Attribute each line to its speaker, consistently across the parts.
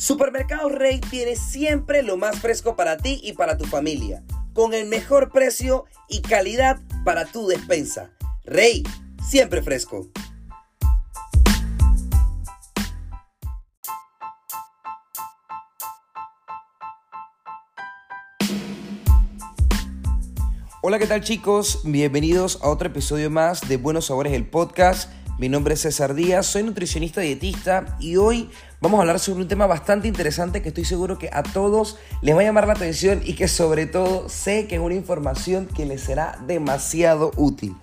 Speaker 1: Supermercado Rey tiene siempre lo más fresco para ti y para tu familia, con el mejor precio y calidad para tu despensa. Rey, siempre fresco. Hola, ¿qué tal chicos? Bienvenidos a otro episodio más de Buenos Sabores, el podcast. Mi nombre es César Díaz, soy nutricionista dietista y hoy vamos a hablar sobre un tema bastante interesante que estoy seguro que a todos les va a llamar la atención y que sobre todo sé que es una información que les será demasiado útil.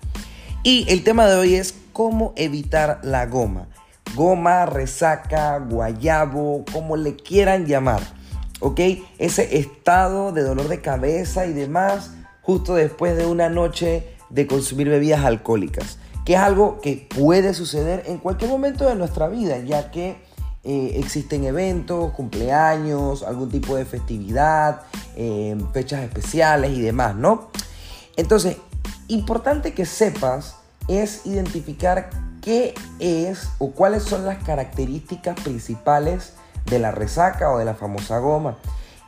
Speaker 1: Y el tema de hoy es cómo evitar la goma. Goma, resaca, guayabo, como le quieran llamar. ¿Ok? Ese estado de dolor de cabeza y demás justo después de una noche de consumir bebidas alcohólicas que es algo que puede suceder en cualquier momento de nuestra vida, ya que eh, existen eventos, cumpleaños, algún tipo de festividad, eh, fechas especiales y demás, ¿no? Entonces, importante que sepas es identificar qué es o cuáles son las características principales de la resaca o de la famosa goma.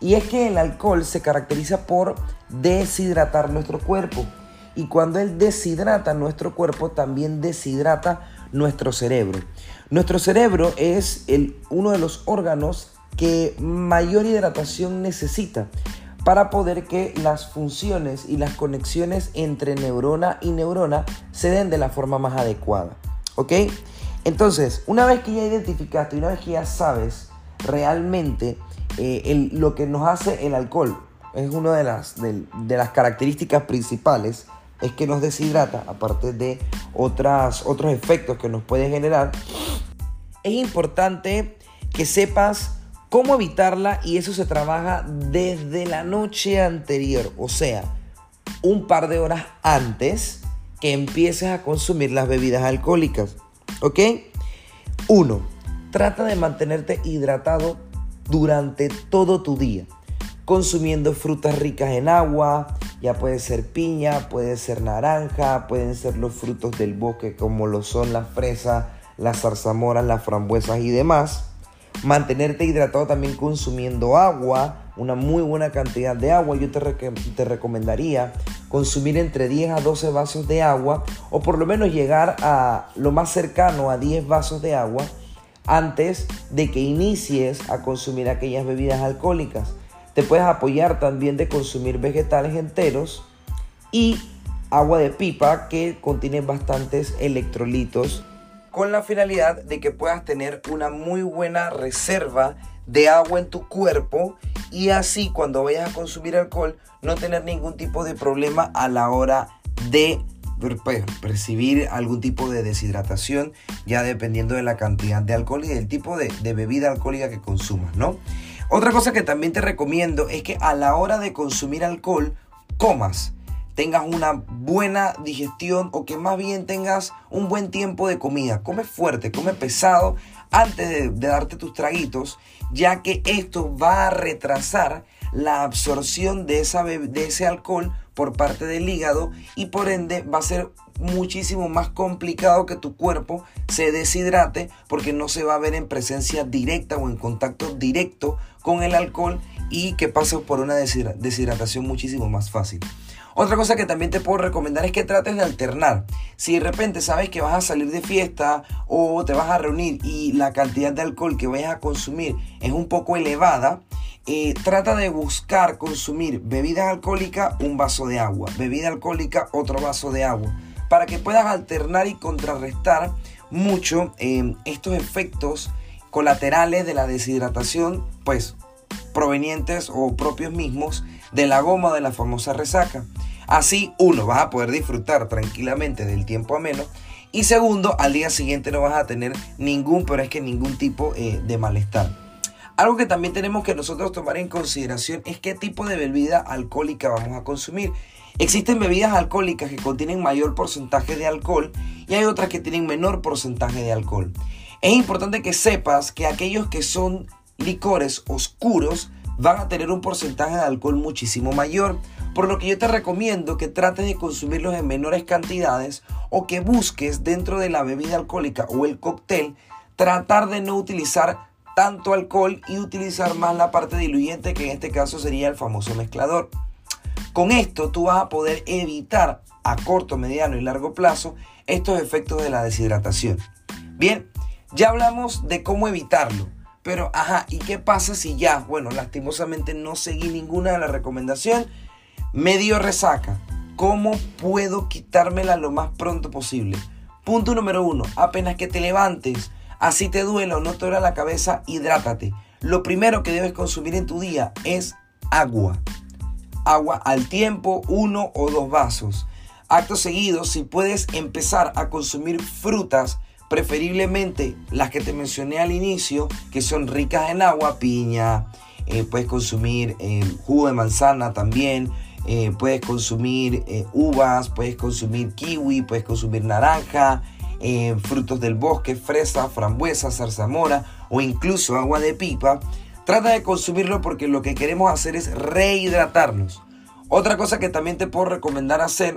Speaker 1: Y es que el alcohol se caracteriza por deshidratar nuestro cuerpo. Y cuando él deshidrata nuestro cuerpo, también deshidrata nuestro cerebro. Nuestro cerebro es el, uno de los órganos que mayor hidratación necesita para poder que las funciones y las conexiones entre neurona y neurona se den de la forma más adecuada. ¿Ok? Entonces, una vez que ya identificaste, una vez que ya sabes realmente eh, lo que nos hace el alcohol, es una de las, de las características principales es que nos deshidrata, aparte de otras, otros efectos que nos puede generar, es importante que sepas cómo evitarla y eso se trabaja desde la noche anterior, o sea, un par de horas antes que empieces a consumir las bebidas alcohólicas. ¿Ok? Uno, Trata de mantenerte hidratado durante todo tu día, consumiendo frutas ricas en agua, ya puede ser piña, puede ser naranja, pueden ser los frutos del bosque como lo son las fresas, las zarzamoras, las frambuesas y demás. Mantenerte hidratado también consumiendo agua, una muy buena cantidad de agua. Yo te, te recomendaría consumir entre 10 a 12 vasos de agua o por lo menos llegar a lo más cercano a 10 vasos de agua antes de que inicies a consumir aquellas bebidas alcohólicas. Te puedes apoyar también de consumir vegetales enteros y agua de pipa que contiene bastantes electrolitos con la finalidad de que puedas tener una muy buena reserva de agua en tu cuerpo y así cuando vayas a consumir alcohol no tener ningún tipo de problema a la hora de percibir algún tipo de deshidratación ya dependiendo de la cantidad de alcohol y del tipo de, de bebida alcohólica que consumas, ¿no? Otra cosa que también te recomiendo es que a la hora de consumir alcohol, comas, tengas una buena digestión o que más bien tengas un buen tiempo de comida. Come fuerte, come pesado antes de, darte tus traguitos, ya que esto va a retrasar la absorción de, ese alcohol por parte del hígado y por ende va a ser muchísimo más complicado que tu cuerpo se deshidrate porque no se va a ver en presencia directa o en contacto directo con el alcohol y que pase por una deshidratación muchísimo más fácil. Otra cosa que también te puedo recomendar es que trates de alternar. Si de repente sabes que vas a salir de fiesta o te vas a reunir y la cantidad de alcohol que vayas a consumir es un poco elevada, eh, trata de buscar consumir bebida alcohólica, un vaso de agua, bebida alcohólica, otro vaso de agua, para que puedas alternar y contrarrestar mucho eh, estos efectos colaterales de la deshidratación, pues provenientes o propios mismos de la goma de la famosa resaca. Así, uno, vas a poder disfrutar tranquilamente del tiempo ameno. Y segundo, al día siguiente no vas a tener ningún, pero es que ningún tipo eh, de malestar. Algo que también tenemos que nosotros tomar en consideración es qué tipo de bebida alcohólica vamos a consumir. Existen bebidas alcohólicas que contienen mayor porcentaje de alcohol y hay otras que tienen menor porcentaje de alcohol. Es importante que sepas que aquellos que son licores oscuros van a tener un porcentaje de alcohol muchísimo mayor, por lo que yo te recomiendo que trates de consumirlos en menores cantidades o que busques dentro de la bebida alcohólica o el cóctel tratar de no utilizar tanto alcohol y utilizar más la parte diluyente que en este caso sería el famoso mezclador. Con esto tú vas a poder evitar a corto, mediano y largo plazo estos efectos de la deshidratación. Bien, ya hablamos de cómo evitarlo, pero ajá, ¿y qué pasa si ya, bueno, lastimosamente no seguí ninguna de las recomendaciones? Medio resaca. ¿Cómo puedo quitármela lo más pronto posible? Punto número uno, apenas que te levantes, así te duela o no te duele la cabeza, hidrátate. Lo primero que debes consumir en tu día es agua. Agua al tiempo, uno o dos vasos. Acto seguido, si puedes empezar a consumir frutas, preferiblemente las que te mencioné al inicio, que son ricas en agua, piña, eh, puedes consumir eh, jugo de manzana también, eh, puedes consumir uvas, puedes consumir kiwi, puedes consumir naranja, frutos del bosque, fresa, frambuesa, zarzamora o incluso agua de pipa. Trata de consumirlo porque lo que queremos hacer es rehidratarnos. Otra cosa que también te puedo recomendar hacer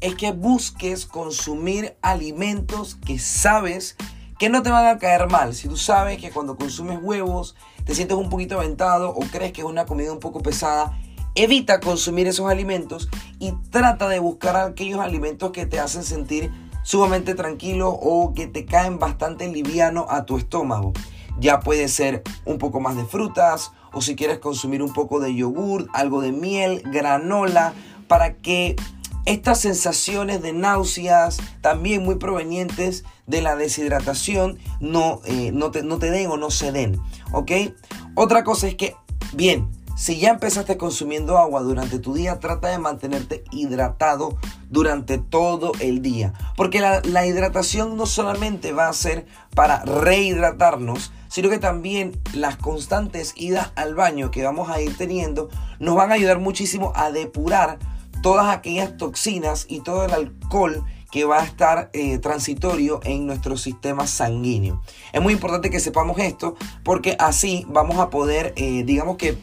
Speaker 1: es que busques consumir alimentos que sabes que no te van a caer mal. Si tú sabes que cuando consumes huevos te sientes un poquito aventado o crees que es una comida un poco pesada, evita consumir esos alimentos y trata de buscar aquellos alimentos que te hacen sentir sumamente tranquilo o que te caen bastante liviano a tu estómago. Ya puede ser un poco más de frutas o si quieres consumir un poco de yogur, algo de miel, granola, para que estas sensaciones de náuseas, también muy provenientes de la deshidratación, no, eh, no, te, no te den o no se den. ¿Ok? Otra cosa es que, bien, si ya empezaste consumiendo agua durante tu día, trata de mantenerte hidratado durante todo el día. Porque la, hidratación no solamente va a ser para rehidratarnos, sino que también las constantes idas al baño que vamos a ir teniendo nos van a ayudar muchísimo a depurar todas aquellas toxinas y todo el alcohol que va a estar eh, transitorio en nuestro sistema sanguíneo. Es muy importante que sepamos esto porque así vamos a poder, eh, digamos que,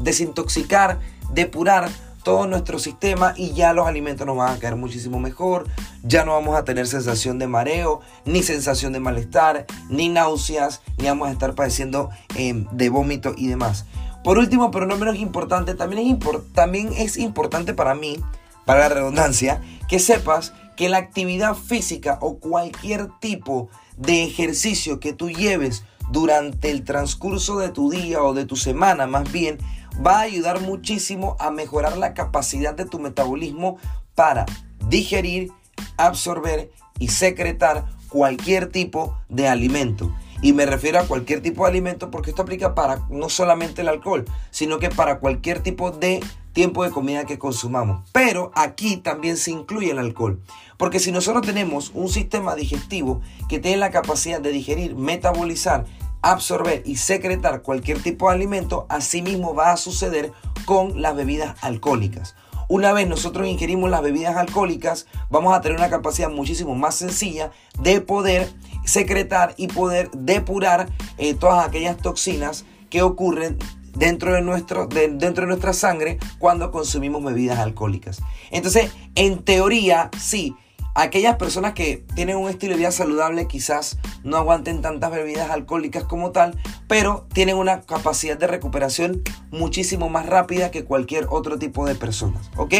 Speaker 1: desintoxicar, depurar todo nuestro sistema y ya los alimentos nos van a caer muchísimo mejor, ya no vamos a tener sensación de mareo, ni sensación de malestar, ni náuseas, ni vamos a estar padeciendo eh, de vómito y demás. Por último, pero no menos importante, también es, también es importante para mí, para la redundancia, que sepas que la actividad física o cualquier tipo de ejercicio que tú lleves durante el transcurso de tu día o de tu semana más bien, va a ayudar muchísimo a mejorar la capacidad de tu metabolismo para digerir, absorber y secretar cualquier tipo de alimento. Y me refiero a cualquier tipo de alimento porque esto aplica para no solamente el alcohol, sino que para cualquier tipo de tiempo de comida que consumamos. Pero aquí también se incluye el alcohol. Porque si nosotros tenemos un sistema digestivo que tiene la capacidad de digerir, metabolizar, absorber y secretar cualquier tipo de alimento, asimismo va a suceder con las bebidas alcohólicas. Una vez nosotros ingerimos las bebidas alcohólicas, vamos a tener una capacidad muchísimo más sencilla de poder secretar y poder depurar eh, todas aquellas toxinas que ocurren dentro de, nuestro, dentro de nuestra sangre cuando consumimos bebidas alcohólicas. Entonces, en teoría, sí, aquellas personas que tienen un estilo de vida saludable quizás no aguanten tantas bebidas alcohólicas como tal, pero tienen una capacidad de recuperación muchísimo más rápida que cualquier otro tipo de personas, ¿ok?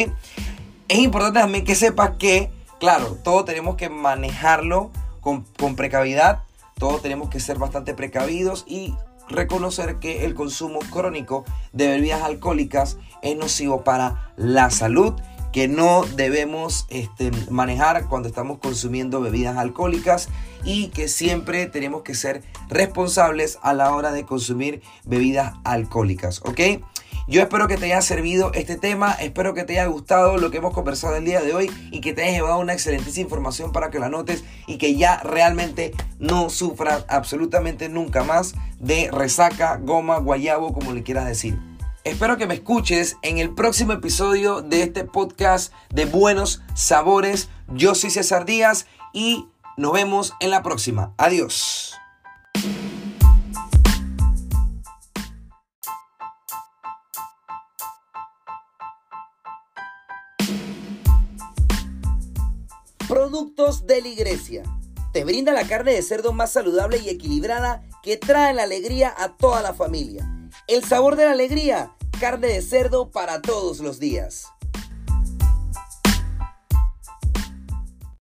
Speaker 1: Es importante también que sepas que, claro, todo tenemos que manejarlo con, precavidad. Todos tenemos que ser bastante precavidos y reconocer que el consumo crónico de bebidas alcohólicas es nocivo para la salud, que no debemos este, manejar cuando estamos consumiendo bebidas alcohólicas y que siempre tenemos que ser responsables a la hora de consumir bebidas alcohólicas, ¿ok? Yo espero que te haya servido este tema, espero que te haya gustado lo que hemos conversado el día de hoy y que te haya llevado una excelentísima información para que la notes y que ya realmente no sufras absolutamente nunca más de resaca, goma, guayabo, como le quieras decir. Espero que me escuches en el próximo episodio de este podcast de buenos sabores. Yo soy César Díaz y nos vemos en la próxima. Adiós. Productos de la iglesia. te brinda la carne de cerdo más saludable y equilibrada que trae la alegría a toda la familia. El sabor de la alegría, carne de cerdo para todos los días.